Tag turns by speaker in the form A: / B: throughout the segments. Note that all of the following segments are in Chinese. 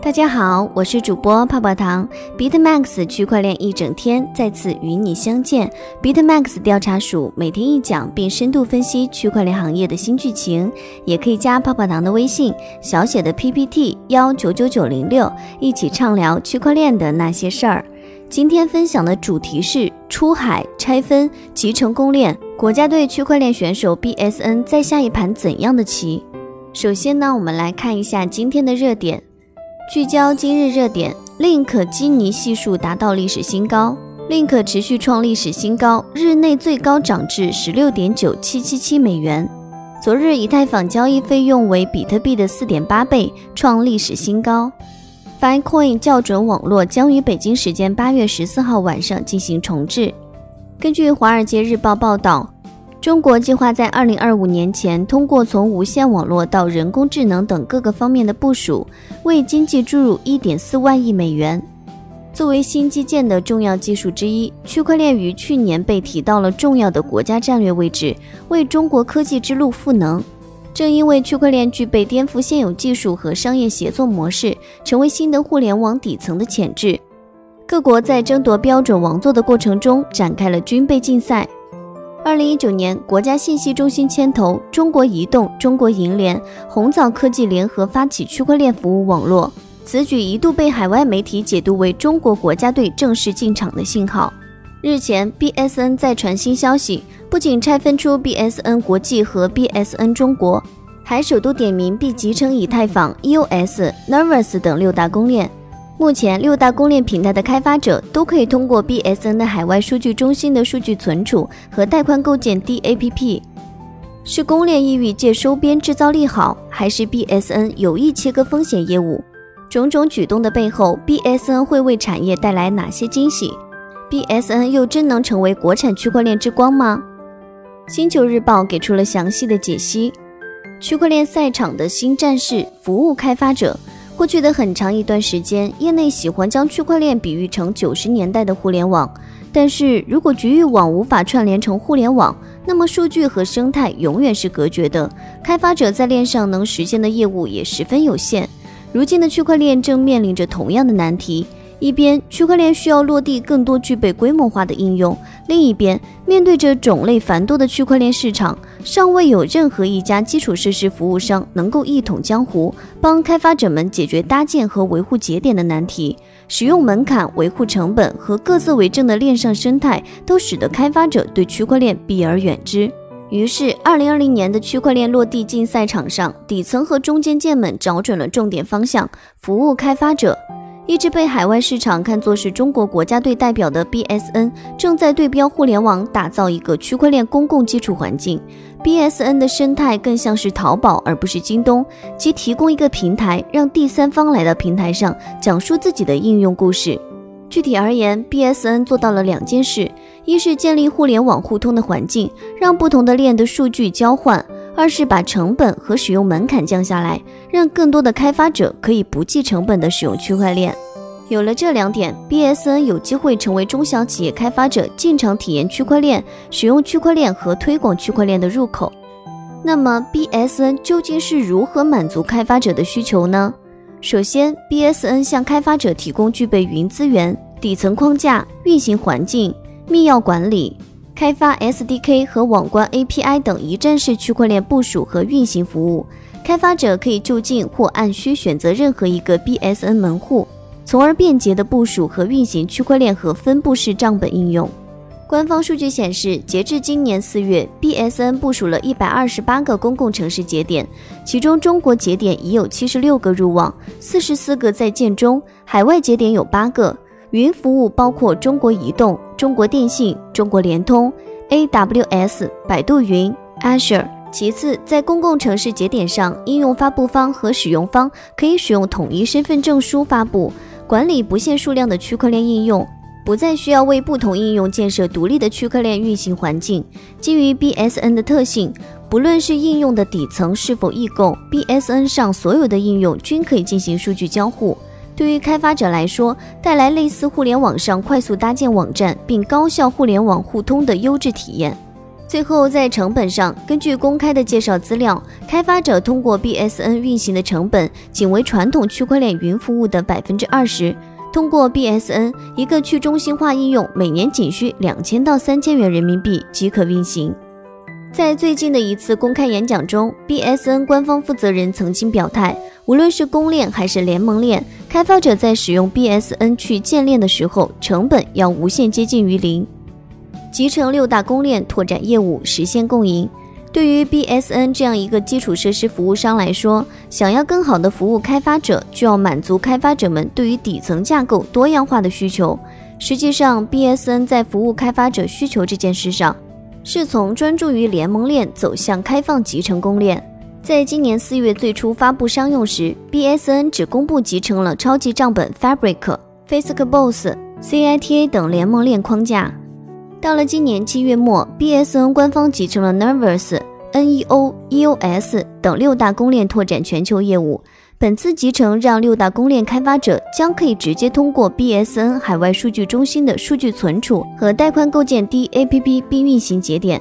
A: 大家好，我是主播泡泡糖，BitMax 区块链一整天再次与你相见。BitMax 调查署每天一讲，并深度分析区块链行业的新剧情，也可以加泡泡糖的微信，小写的 PPT 幺九九九零六，一起畅聊区块链的那些事儿。今天分享的主题是出海拆分集成公链，国家队区块链选手 BSN 在下一盘怎样的棋？首先呢，我们来看一下今天的热点。聚焦今日热点，Link 基尼系数达到历史新高，Link 持续创历史新高，日内最高涨至十六点九七七七美元。昨日以太坊交易费用为比特币的四点八倍，创历史新高。Filecoin 校准网络将于北京时间八月十四号晚上进行重置。根据《华尔街日报》报道。中国计划在二零二五年前，通过从无线网络到人工智能等各个方面的部署，为经济注入一点四万亿美元。作为新基建的重要技术之一，区块链于去年被提到了重要的国家战略位置，为中国科技之路赋能。正因为区块链具备颠覆现有技术和商业协作模式，成为新的互联网底层的潜质，各国在争夺标准王座的过程中展开了军备竞赛。二零一九年，国家信息中心牵头，中国移动、中国银联、红枣科技联合发起区块链服务网络。此举一度被海外媒体解读为中国国家队正式进场的信号。日前，BSN 再传新消息，不仅拆分出 BSN 国际和 BSN 中国，还首度点名并集成以太坊、EOS、Nervous 等六大公链。目前，六大公链平台的开发者都可以通过 BSN 的海外数据中心的数据存储和带宽构建 DAPP。是公链意欲借收编制造利好，还是 BSN 有意切割风险业务？种种举动的背后，BSN 会为产业带来哪些惊喜？BSN 又真能成为国产区块链之光吗？星球日报给出了详细的解析：区块链赛场的新战士——服务开发者。过去的很长一段时间，业内喜欢将区块链比喻成九十年代的互联网。但是如果局域网无法串联成互联网，那么数据和生态永远是隔绝的，开发者在链上能实现的业务也十分有限。如今的区块链正面临着同样的难题。一边，区块链需要落地更多具备规模化的应用；另一边，面对着种类繁多的区块链市场，尚未有任何一家基础设施服务商能够一统江湖，帮开发者们解决搭建和维护节点的难题。使用门槛、维护成本和各自为政的链上生态，都使得开发者对区块链避而远之。于是，二零二零年的区块链落地竞赛场上，底层和中间件们找准了重点方向：服务开发者。一直被海外市场看作是中国国家队代表的 BSN，正在对标互联网，打造一个区块链公共基础环境。BSN 的生态更像是淘宝，而不是京东，即提供一个平台，让第三方来到平台上讲述自己的应用故事。具体而言，BSN 做到了两件事：一是建立互联网互通的环境，让不同的链的数据交换；二是把成本和使用门槛降下来，让更多的开发者可以不计成本的使用区块链。有了这两点，BSN 有机会成为中小企业开发者进场体验区块链、使用区块链和推广区块链的入口。那么，BSN 究竟是如何满足开发者的需求呢？首先，BSN 向开发者提供具备云资源、底层框架、运行环境、密钥管理、开发 SDK 和网关 API 等一站式区块链部署和运行服务。开发者可以就近或按需选择任何一个 BSN 门户。从而便捷地部署和运行区块链和分布式账本应用。官方数据显示，截至今年四月，BSN 部署了一百二十八个公共城市节点，其中中国节点已有七十六个入网，四十四个在建中，海外节点有八个。云服务包括中国移动、中国电信、中国联通、AWS、百度云、Azure。其次，在公共城市节点上，应用发布方和使用方可以使用统一身份证书发布。管理不限数量的区块链应用，不再需要为不同应用建设独立的区块链运行环境。基于 BSN 的特性，不论是应用的底层是否异构，BSN 上所有的应用均可以进行数据交互。对于开发者来说，带来类似互联网上快速搭建网站并高效互联网互通的优质体验。最后，在成本上，根据公开的介绍资料，开发者通过 BSN 运行的成本仅为传统区块链云服务的百分之二十。通过 BSN，一个去中心化应用每年仅需两千到三千元人民币即可运行。在最近的一次公开演讲中，BSN 官方负责人曾经表态，无论是公链还是联盟链，开发者在使用 BSN 去建链的时候，成本要无限接近于零。集成六大公链，拓展业务，实现共赢。对于 BSN 这样一个基础设施服务商来说，想要更好的服务开发者，就要满足开发者们对于底层架构多样化的需求。实际上，BSN 在服务开发者需求这件事上，是从专注于联盟链走向开放集成公链。在今年四月最初发布商用时，BSN 只公布集成了超级账本 Fabric、f a c e b o s s CITA 等联盟链框架。到了今年七月末，BSN 官方集成了 Nervous、NEO、EOS 等六大公链拓展全球业务。本次集成让六大公链开发者将可以直接通过 BSN 海外数据中心的数据存储和带宽构建 DAPP 并运行节点。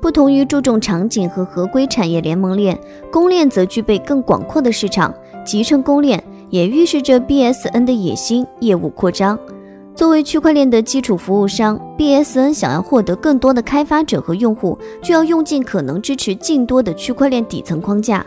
A: 不同于注重场景和合规产业联盟链，公链则具备更广阔的市场。集成公链也预示着 BSN 的野心业务扩张。作为区块链的基础服务商，BSN 想要获得更多的开发者和用户，就要用尽可能支持更多的区块链底层框架。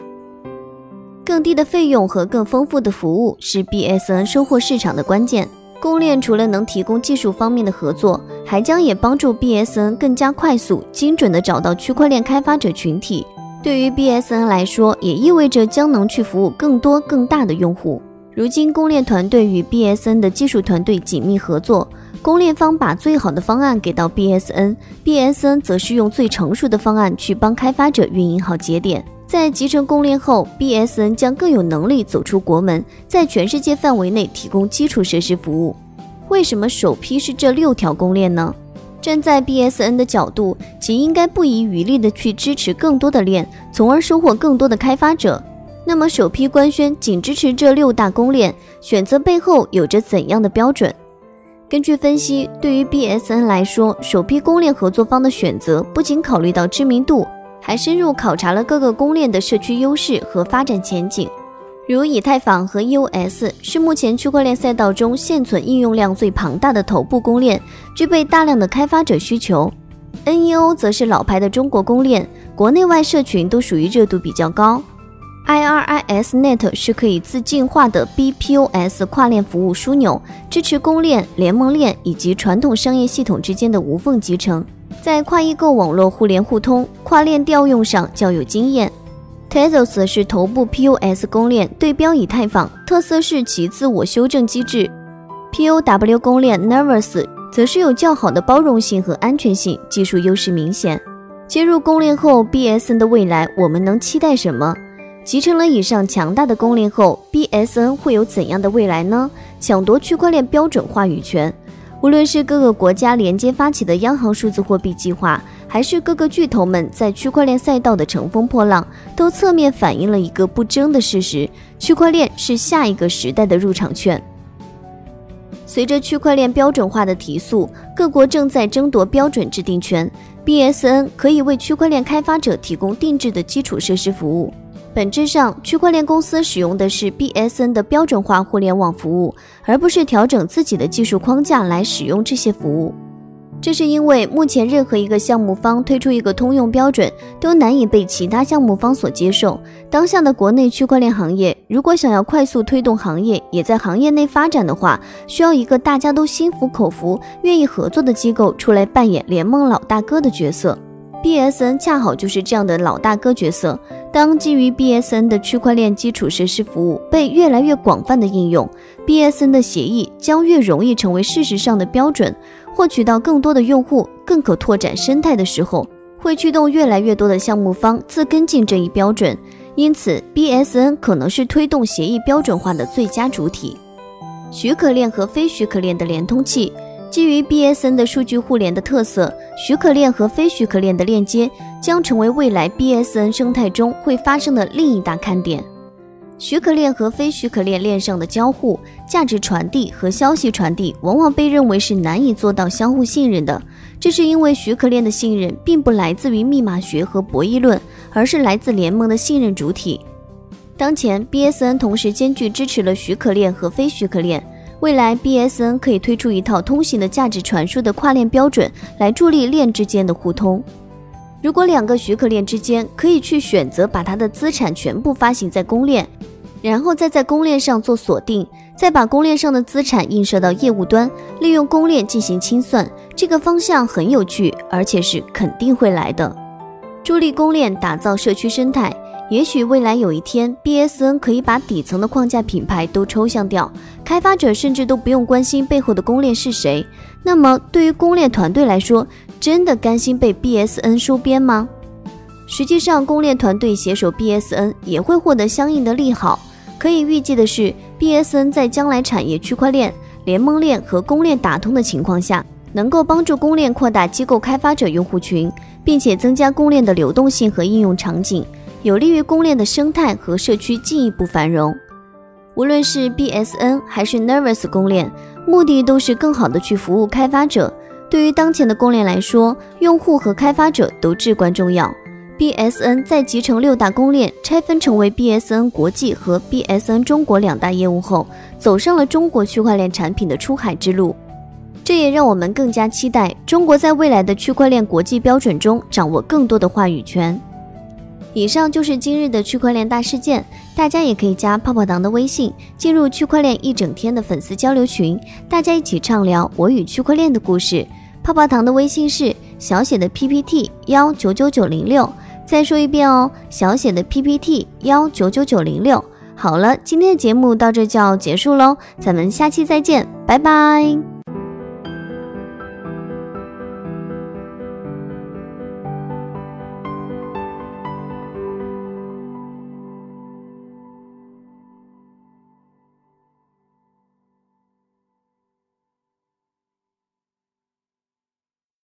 A: 更低的费用和更丰富的服务是 BSN 收获市场的关键。公链除了能提供技术方面的合作，还将也帮助 BSN 更加快速、精准地找到区块链开发者群体。对于 BSN 来说，也意味着将能去服务更多更大的用户。如今，公链团队与 BSN 的技术团队紧密合作，公链方把最好的方案给到 BSN，BSN 则是用最成熟的方案去帮开发者运营好节点。在集成公链后，BSN 将更有能力走出国门，在全世界范围内提供基础设施服务。为什么首批是这六条公链呢？站在 BSN 的角度，其应该不遗余力地去支持更多的链，从而收获更多的开发者。那么，首批官宣仅支持这六大公链，选择背后有着怎样的标准？根据分析，对于 BSN 来说，首批公链合作方的选择不仅考虑到知名度，还深入考察了各个公链的社区优势和发展前景。如以太坊和 EOS 是目前区块链赛道中现存应用量最庞大的头部公链，具备大量的开发者需求；NEO 则是老牌的中国公链，国内外社群都属于热度比较高。IRISNet 是可以自净化的 BPOS 跨链服务枢纽，支持公链、联盟链以及传统商业系统之间的无缝集成，在跨异构网络互联互通、跨链调用上较有经验。Tezos 是头部 POS 公链，对标以太坊，特色是其自我修正机制。POW 公链 Nervous 则是有较好的包容性和安全性，技术优势明显。接入公链后，BSN 的未来我们能期待什么？集成了以上强大的公链后，BSN 会有怎样的未来呢？抢夺区块链标准话语权，无论是各个国家连接发起的央行数字货币计划，还是各个巨头们在区块链赛道的乘风破浪，都侧面反映了一个不争的事实：区块链是下一个时代的入场券。随着区块链标准化的提速，各国正在争夺标准制定权，BSN 可以为区块链开发者提供定制的基础设施服务。本质上，区块链公司使用的是 BSN 的标准化互联网服务，而不是调整自己的技术框架来使用这些服务。这是因为目前任何一个项目方推出一个通用标准，都难以被其他项目方所接受。当下的国内区块链行业，如果想要快速推动行业也在行业内发展的话，需要一个大家都心服口服、愿意合作的机构出来扮演联盟老大哥的角色。BSN 恰好就是这样的老大哥角色。当基于 BSN 的区块链基础设施服务被越来越广泛的应用，BSN 的协议将越容易成为事实上的标准。获取到更多的用户，更可拓展生态的时候，会驱动越来越多的项目方自跟进这一标准。因此，BSN 可能是推动协议标准化的最佳主体。许可链和非许可链的连通器。基于 BSN 的数据互联的特色，许可链和非许可链的链接将成为未来 BSN 生态中会发生的另一大看点。许可链和非许可链链上的交互、价值传递和消息传递，往往被认为是难以做到相互信任的。这是因为许可链的信任并不来自于密码学和博弈论，而是来自联盟的信任主体。当前，BSN 同时兼具支持了许可链和非许可链。未来，BSN 可以推出一套通行的价值传输的跨链标准，来助力链之间的互通。如果两个许可链之间可以去选择把它的资产全部发行在公链，然后再在公链上做锁定，再把公链上的资产映射到业务端，利用公链进行清算，这个方向很有趣，而且是肯定会来的，助力公链打造社区生态。也许未来有一天，BSN 可以把底层的框架品牌都抽象掉，开发者甚至都不用关心背后的公链是谁。那么，对于公链团队来说，真的甘心被 BSN 收编吗？实际上，公链团队携手 BSN 也会获得相应的利好。可以预计的是，BSN 在将来产业区块链、联盟链和公链打通的情况下，能够帮助公链扩大机构开发者用户群，并且增加公链的流动性和应用场景。有利于公链的生态和社区进一步繁荣。无论是 BSN 还是 Nervous 公链，目的都是更好的去服务开发者。对于当前的公链来说，用户和开发者都至关重要。BSN 在集成六大公链，拆分成为 BSN 国际和 BSN 中国两大业务后，走上了中国区块链产品的出海之路。这也让我们更加期待中国在未来的区块链国际标准中掌握更多的话语权。以上就是今日的区块链大事件，大家也可以加泡泡糖的微信，进入区块链一整天的粉丝交流群，大家一起畅聊我与区块链的故事。泡泡糖的微信是小写的 PPT 幺九九九零六，再说一遍哦，小写的 PPT 幺九九九零六。好了，今天的节目到这就要结束喽，咱们下期再见，拜拜。